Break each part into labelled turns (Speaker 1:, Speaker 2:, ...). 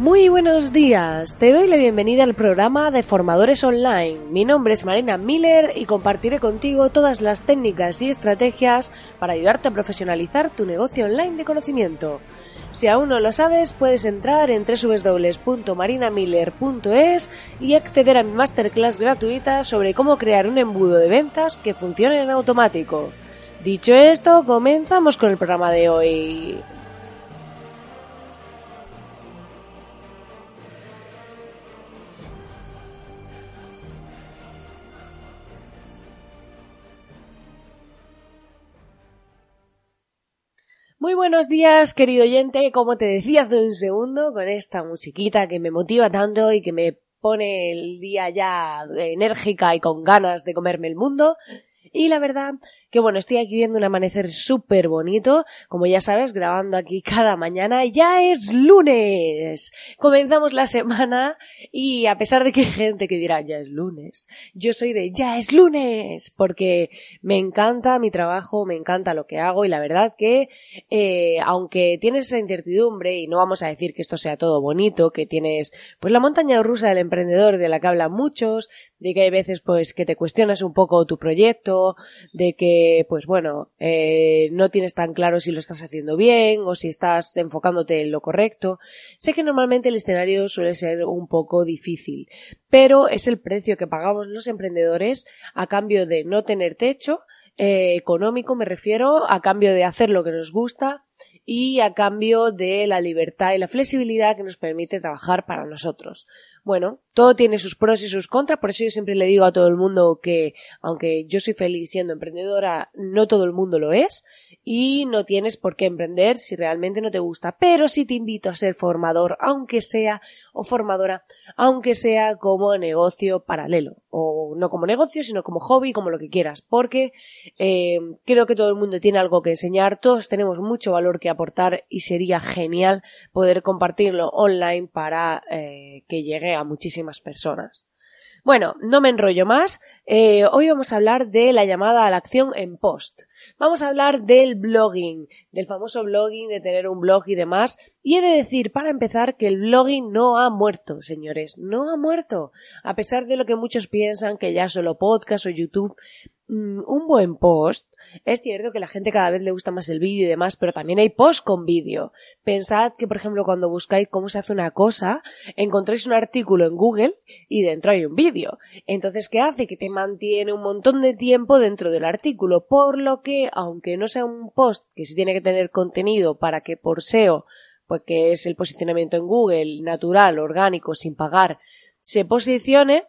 Speaker 1: Muy buenos días, te doy la bienvenida al programa de Formadores Online. Mi nombre es Marina Miller y compartiré contigo todas las técnicas y estrategias para ayudarte a profesionalizar tu negocio online de conocimiento. Si aún no lo sabes, puedes entrar en www.marinamiller.es y acceder a mi masterclass gratuita sobre cómo crear un embudo de ventas que funcione en automático. Dicho esto, comenzamos con el programa de hoy. Muy buenos días, querido oyente. Como te decía hace un segundo, con esta musiquita que me motiva tanto y que me pone el día ya enérgica y con ganas de comerme el mundo. Y la verdad que bueno, estoy aquí viendo un amanecer súper bonito, como ya sabes, grabando aquí cada mañana. Ya es lunes. Comenzamos la semana y a pesar de que hay gente que dirá ya es lunes, yo soy de ya es lunes, porque me encanta mi trabajo, me encanta lo que hago y la verdad que eh, aunque tienes esa incertidumbre y no vamos a decir que esto sea todo bonito, que tienes pues la montaña rusa del emprendedor de la que hablan muchos, de que hay veces pues que te cuestionas un poco tu proyecto, de que pues bueno, eh, no tienes tan claro si lo estás haciendo bien o si estás enfocándote en lo correcto. Sé que normalmente el escenario suele ser un poco difícil, pero es el precio que pagamos los emprendedores a cambio de no tener techo, eh, económico me refiero, a cambio de hacer lo que nos gusta y a cambio de la libertad y la flexibilidad que nos permite trabajar para nosotros. Bueno, todo tiene sus pros y sus contras, por eso yo siempre le digo a todo el mundo que, aunque yo soy feliz siendo emprendedora, no todo el mundo lo es, y no tienes por qué emprender si realmente no te gusta, pero sí te invito a ser formador, aunque sea, o formadora, aunque sea como negocio paralelo, o no como negocio, sino como hobby, como lo que quieras, porque eh, creo que todo el mundo tiene algo que enseñar, todos tenemos mucho valor que aportar y sería genial poder compartirlo online para eh, que llegue a muchísimas personas. Bueno, no me enrollo más. Eh, hoy vamos a hablar de la llamada a la acción en post. Vamos a hablar del blogging, del famoso blogging, de tener un blog y demás. Y he de decir, para empezar, que el blogging no ha muerto, señores, no ha muerto. A pesar de lo que muchos piensan que ya solo podcast o YouTube, mm, un buen post es cierto que la gente cada vez le gusta más el vídeo y demás, pero también hay post con vídeo. Pensad que, por ejemplo, cuando buscáis cómo se hace una cosa, encontréis un artículo en Google y dentro hay un vídeo. Entonces, ¿qué hace? Que te mantiene un montón de tiempo dentro del artículo, por lo que, aunque no sea un post que sí tiene que tener contenido para que por SEO, pues que es el posicionamiento en Google, natural, orgánico, sin pagar, se posicione,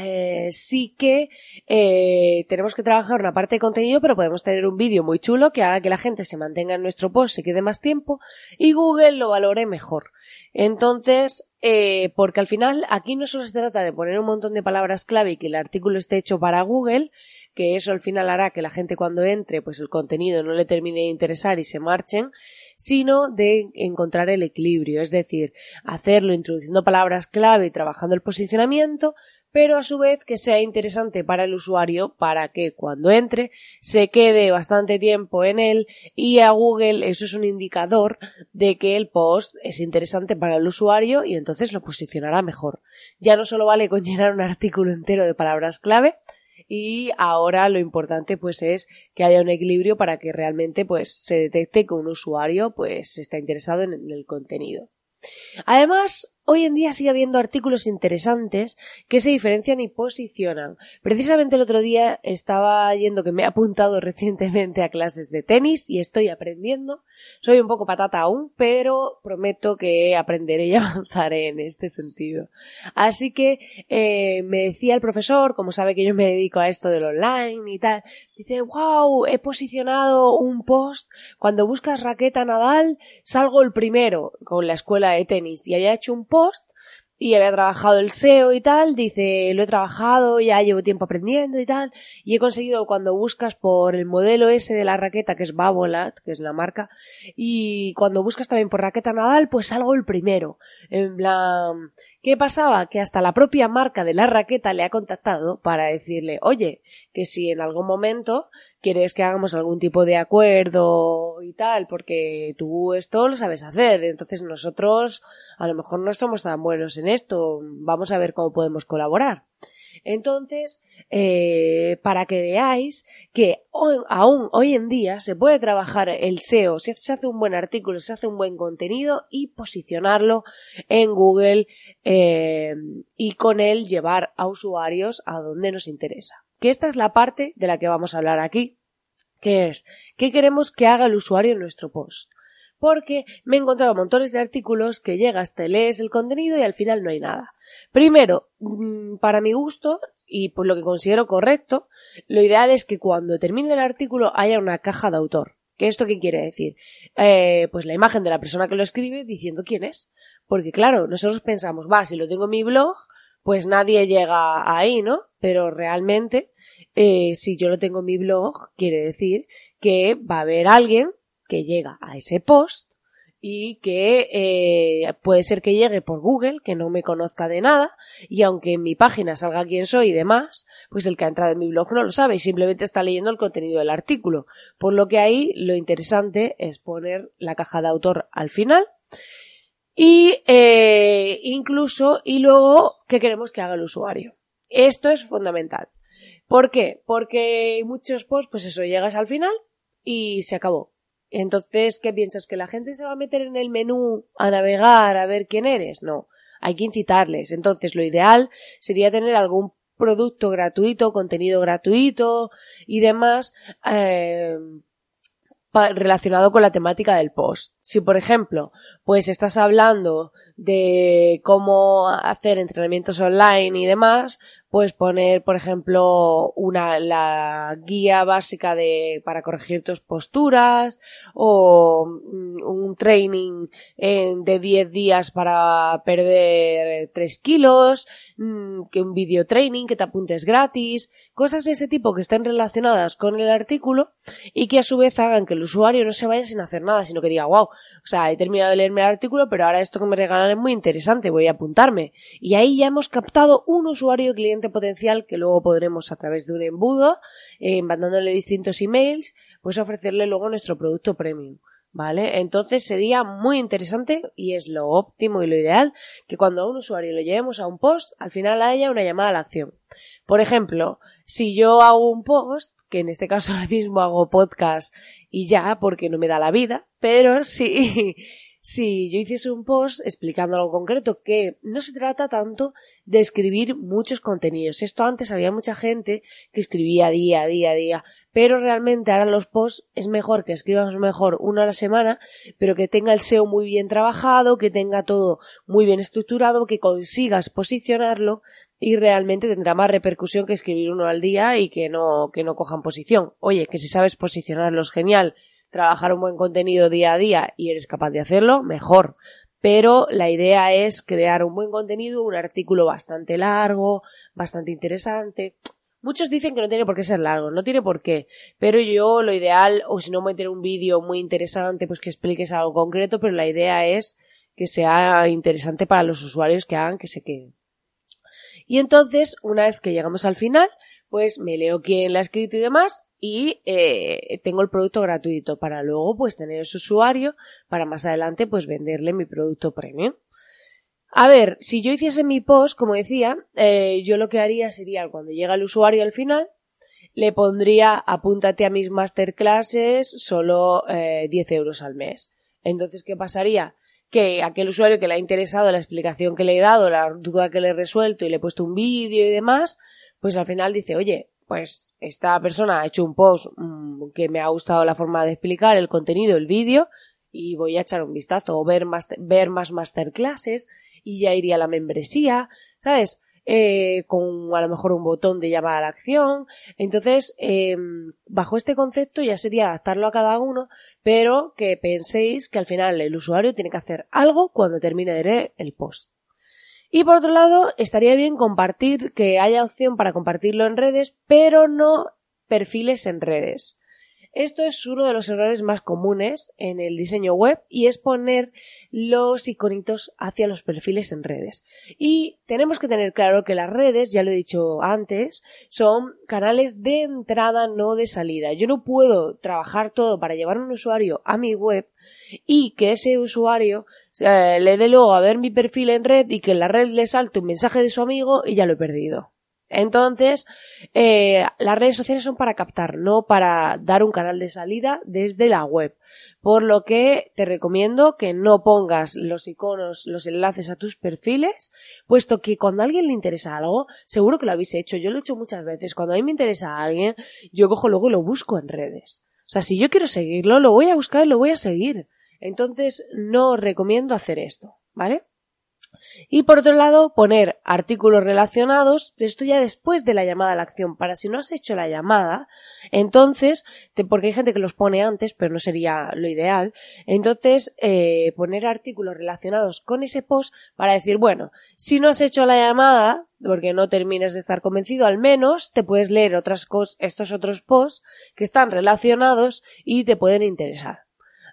Speaker 1: eh, sí que eh, tenemos que trabajar una parte de contenido, pero podemos tener un vídeo muy chulo que haga que la gente se mantenga en nuestro post, se quede más tiempo y Google lo valore mejor. Entonces, eh, porque al final aquí no solo se trata de poner un montón de palabras clave y que el artículo esté hecho para Google, que eso al final hará que la gente cuando entre, pues el contenido no le termine de interesar y se marchen, sino de encontrar el equilibrio, es decir, hacerlo introduciendo palabras clave y trabajando el posicionamiento, pero a su vez que sea interesante para el usuario para que cuando entre se quede bastante tiempo en él y a Google eso es un indicador de que el post es interesante para el usuario y entonces lo posicionará mejor. Ya no solo vale con llenar un artículo entero de palabras clave, y ahora lo importante pues es que haya un equilibrio para que realmente pues se detecte que un usuario pues está interesado en el contenido. Además, hoy en día sigue habiendo artículos interesantes que se diferencian y posicionan. Precisamente el otro día estaba yendo que me he apuntado recientemente a clases de tenis y estoy aprendiendo. Soy un poco patata aún, pero prometo que aprenderé y avanzaré en este sentido. Así que eh, me decía el profesor, como sabe que yo me dedico a esto del online y tal, dice, wow, he posicionado un post, cuando buscas raqueta Nadal, salgo el primero con la escuela de tenis y había hecho un post y había trabajado el SEO y tal, dice, lo he trabajado, ya llevo tiempo aprendiendo y tal, y he conseguido cuando buscas por el modelo ese de la raqueta, que es Babolat, que es la marca, y cuando buscas también por raqueta Nadal, pues salgo el primero. En plan, ¿qué pasaba? Que hasta la propia marca de la raqueta le ha contactado para decirle, oye, que si en algún momento quieres que hagamos algún tipo de acuerdo y tal, porque tú esto lo sabes hacer, entonces nosotros a lo mejor no somos tan buenos en esto, vamos a ver cómo podemos colaborar. Entonces, eh, para que veáis que aún hoy en día se puede trabajar el SEO, se hace un buen artículo, se hace un buen contenido y posicionarlo en Google eh, y con él llevar a usuarios a donde nos interesa que esta es la parte de la que vamos a hablar aquí, que es qué queremos que haga el usuario en nuestro post. Porque me he encontrado montones de artículos que llegas, te lees el contenido y al final no hay nada. Primero, mm, para mi gusto y por lo que considero correcto, lo ideal es que cuando termine el artículo haya una caja de autor. ¿Qué esto qué quiere decir? Eh, pues la imagen de la persona que lo escribe diciendo quién es. Porque claro, nosotros pensamos, va, si lo tengo en mi blog, pues nadie llega ahí, ¿no? Pero realmente, eh, si yo lo tengo en mi blog, quiere decir que va a haber alguien que llega a ese post y que eh, puede ser que llegue por Google, que no me conozca de nada, y aunque en mi página salga quién soy y demás, pues el que ha entrado en mi blog no lo sabe y simplemente está leyendo el contenido del artículo. Por lo que ahí lo interesante es poner la caja de autor al final y eh, incluso y luego qué queremos que haga el usuario. Esto es fundamental. ¿Por qué? Porque muchos posts, pues eso, llegas al final y se acabó. Entonces, ¿qué piensas? ¿Que la gente se va a meter en el menú a navegar a ver quién eres? No, hay que incitarles. Entonces, lo ideal sería tener algún producto gratuito, contenido gratuito y demás eh, relacionado con la temática del post. Si, por ejemplo, pues estás hablando de cómo hacer entrenamientos online y demás, puedes poner, por ejemplo, una, la guía básica de, para corregir tus posturas o mm, un training de 10 días para perder 3 kilos, mm, que un video training que te apuntes gratis, cosas de ese tipo que estén relacionadas con el artículo y que a su vez hagan que el usuario no se vaya sin hacer nada, sino que diga, wow, o sea, he terminado de leerme el artículo, pero ahora esto que me regalan es muy interesante, voy a apuntarme. Y ahí ya hemos captado un usuario cliente potencial que luego podremos a través de un embudo, eh, mandándole distintos emails, pues ofrecerle luego nuestro producto premium. ¿Vale? Entonces sería muy interesante y es lo óptimo y lo ideal que cuando a un usuario lo llevemos a un post, al final haya una llamada a la acción. Por ejemplo, si yo hago un post, que en este caso ahora mismo hago podcast y ya, porque no me da la vida, pero sí, si yo hiciese un post explicando algo concreto, que no se trata tanto de escribir muchos contenidos. Esto antes había mucha gente que escribía día, día, día, pero realmente ahora los posts es mejor que escribas mejor uno a la semana, pero que tenga el SEO muy bien trabajado, que tenga todo muy bien estructurado, que consigas posicionarlo y realmente tendrá más repercusión que escribir uno al día y que no, que no cojan posición. Oye, que si sabes posicionarlos, genial. Trabajar un buen contenido día a día y eres capaz de hacerlo, mejor. Pero la idea es crear un buen contenido, un artículo bastante largo, bastante interesante. Muchos dicen que no tiene por qué ser largo, no tiene por qué. Pero yo lo ideal, o si no meter un vídeo muy interesante, pues que expliques algo concreto, pero la idea es que sea interesante para los usuarios que hagan que se queden. Y entonces, una vez que llegamos al final, pues me leo quién la ha escrito y demás y eh, tengo el producto gratuito para luego pues tener ese usuario para más adelante pues venderle mi producto premium. A ver, si yo hiciese mi post, como decía, eh, yo lo que haría sería cuando llega el usuario al final, le pondría apúntate a mis masterclasses solo eh, 10 euros al mes. Entonces, ¿qué pasaría? que aquel usuario que le ha interesado la explicación que le he dado, la duda que le he resuelto y le he puesto un vídeo y demás, pues al final dice, oye, pues esta persona ha hecho un post mm, que me ha gustado la forma de explicar el contenido, el vídeo, y voy a echar un vistazo o ver más, ver más masterclasses y ya iría a la membresía, ¿sabes? Eh, con a lo mejor un botón de llamada a la acción. Entonces, em, bajo este concepto ya sería adaptarlo a cada uno, pero que penséis que al final el usuario tiene que hacer algo cuando termine de leer el post. Y por otro lado, estaría bien compartir, que haya opción para compartirlo en redes, pero no perfiles en redes. Esto es uno de los errores más comunes en el diseño web y es poner los iconitos hacia los perfiles en redes. Y tenemos que tener claro que las redes, ya lo he dicho antes, son canales de entrada, no de salida. Yo no puedo trabajar todo para llevar un usuario a mi web y que ese usuario eh, le dé luego a ver mi perfil en red y que en la red le salte un mensaje de su amigo y ya lo he perdido. Entonces, eh, las redes sociales son para captar, no para dar un canal de salida desde la web. Por lo que te recomiendo que no pongas los iconos, los enlaces a tus perfiles, puesto que cuando a alguien le interesa algo, seguro que lo habéis hecho, yo lo he hecho muchas veces, cuando a mí me interesa a alguien, yo cojo luego y lo busco en redes. O sea, si yo quiero seguirlo, lo voy a buscar y lo voy a seguir. Entonces, no os recomiendo hacer esto, ¿vale? Y por otro lado, poner artículos relacionados, esto ya después de la llamada a la acción, para si no has hecho la llamada, entonces, porque hay gente que los pone antes, pero no sería lo ideal, entonces eh, poner artículos relacionados con ese post para decir, bueno, si no has hecho la llamada, porque no termines de estar convencido, al menos te puedes leer otras cosas, estos otros posts que están relacionados y te pueden interesar.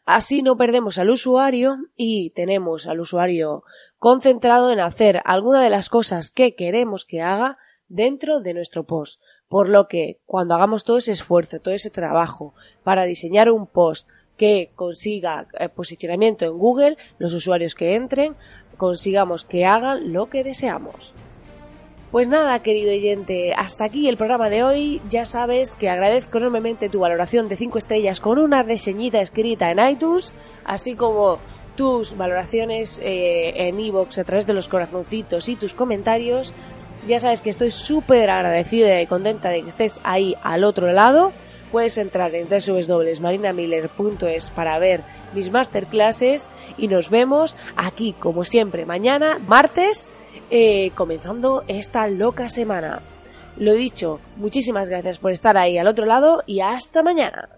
Speaker 1: Así no perdemos al usuario y tenemos al usuario concentrado en hacer alguna de las cosas que queremos que haga dentro de nuestro post. Por lo que cuando hagamos todo ese esfuerzo, todo ese trabajo para diseñar un post que consiga eh, posicionamiento en Google, los usuarios que entren, consigamos que hagan lo que deseamos. Pues nada, querido oyente, hasta aquí el programa de hoy. Ya sabes que agradezco enormemente tu valoración de 5 estrellas con una reseñita escrita en iTunes, así como tus valoraciones eh, en iVoox a través de los corazoncitos y tus comentarios. Ya sabes que estoy súper agradecida y contenta de que estés ahí al otro lado. Puedes entrar en www.marinamiller.es para ver mis masterclasses y nos vemos aquí como siempre mañana, martes, eh, comenzando esta loca semana. Lo dicho, muchísimas gracias por estar ahí al otro lado y hasta mañana.